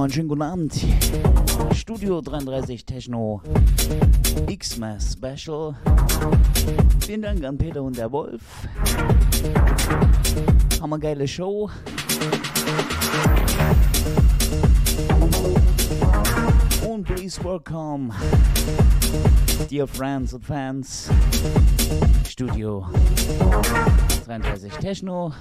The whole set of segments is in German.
nochmal einen schönen guten Abend. Studio 33 Techno X-Mass Special. Vielen Dank an Peter und der Wolf. Hammergeile Show. Und please welcome, dear friends and fans, Studio 33 Techno.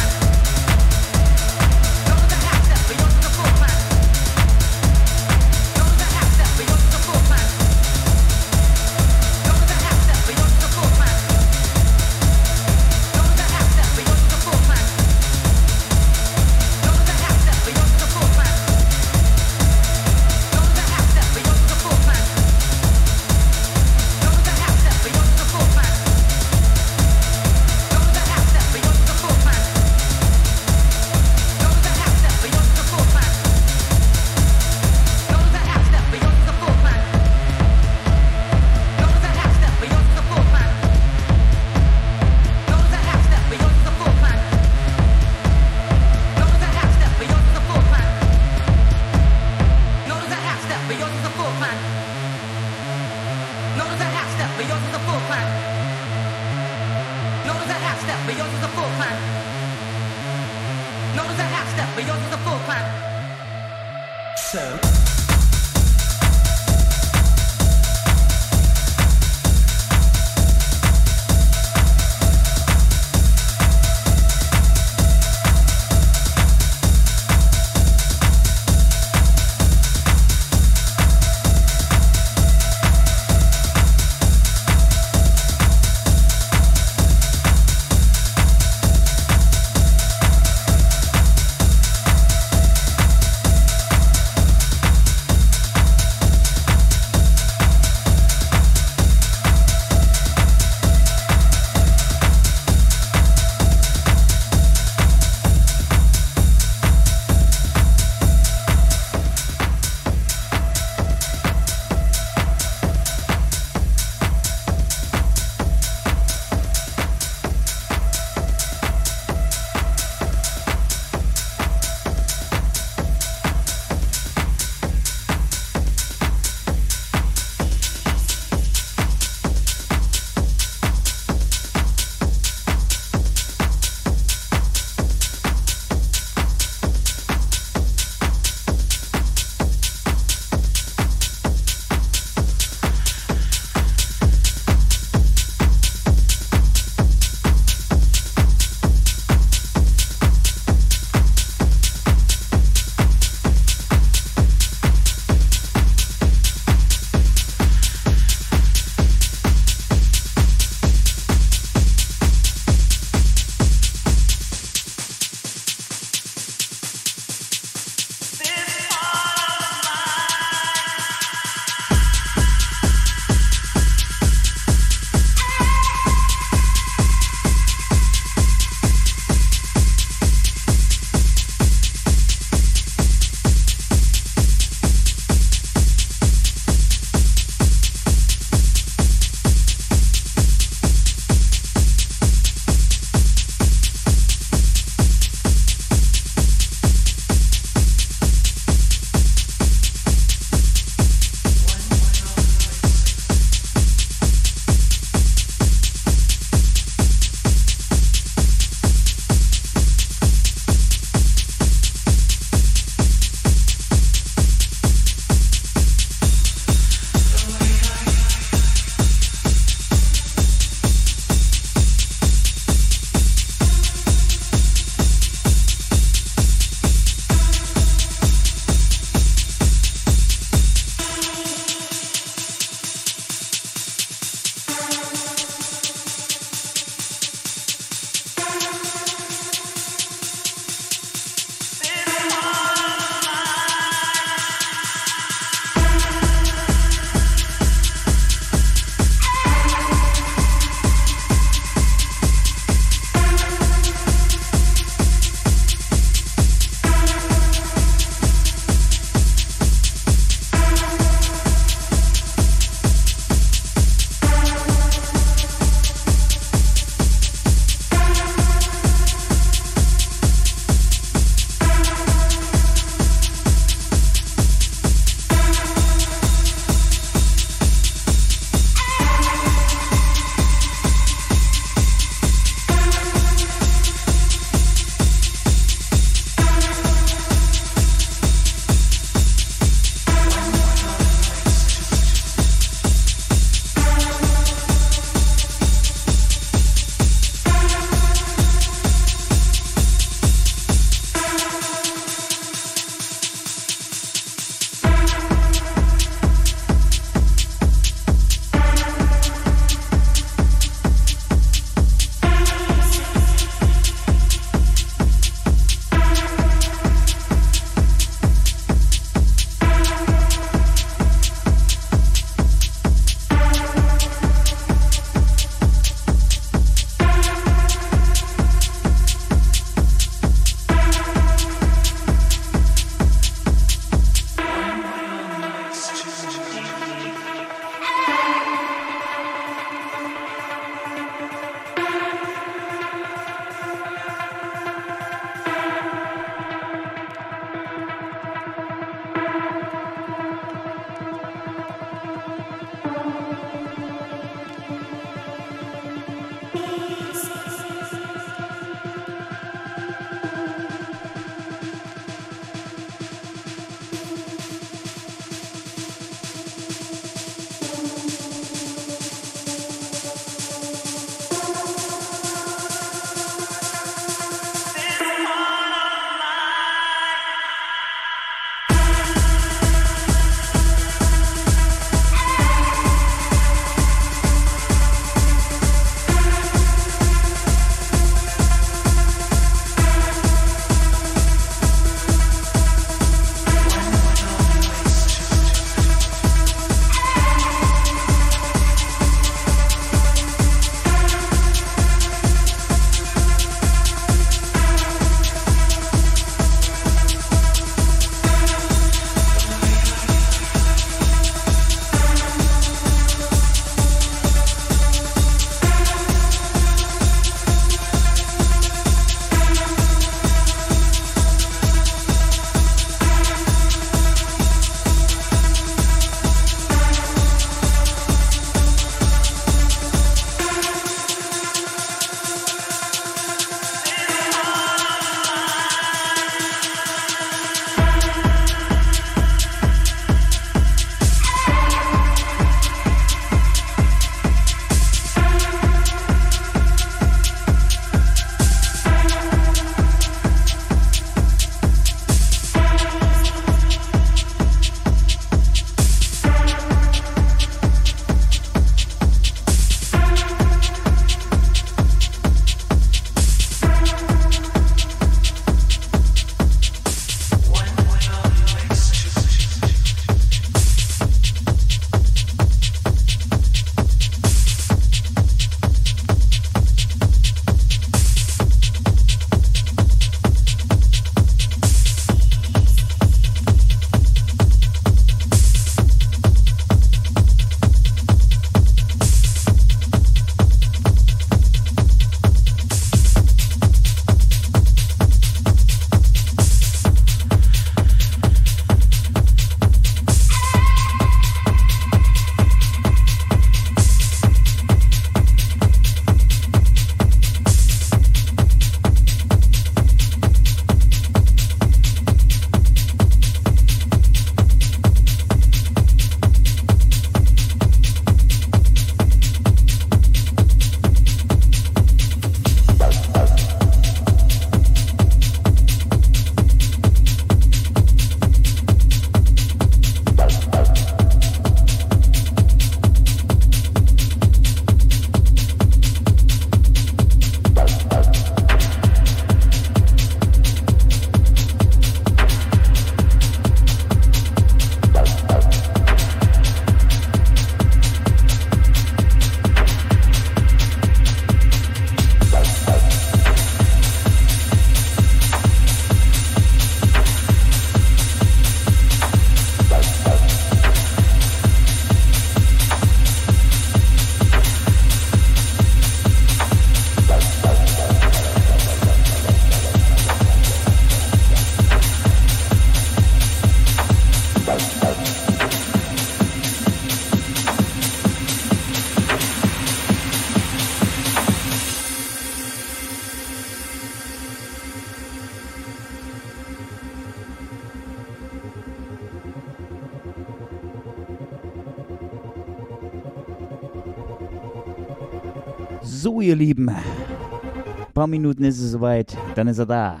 Ihr Lieben, ein paar Minuten ist es soweit, dann ist er da.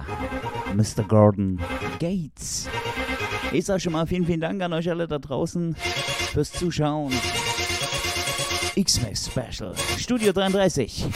Mr. Gordon Gates. Ich sage schon mal vielen, vielen Dank an euch alle da draußen fürs Zuschauen. X-Max Special, Studio 33.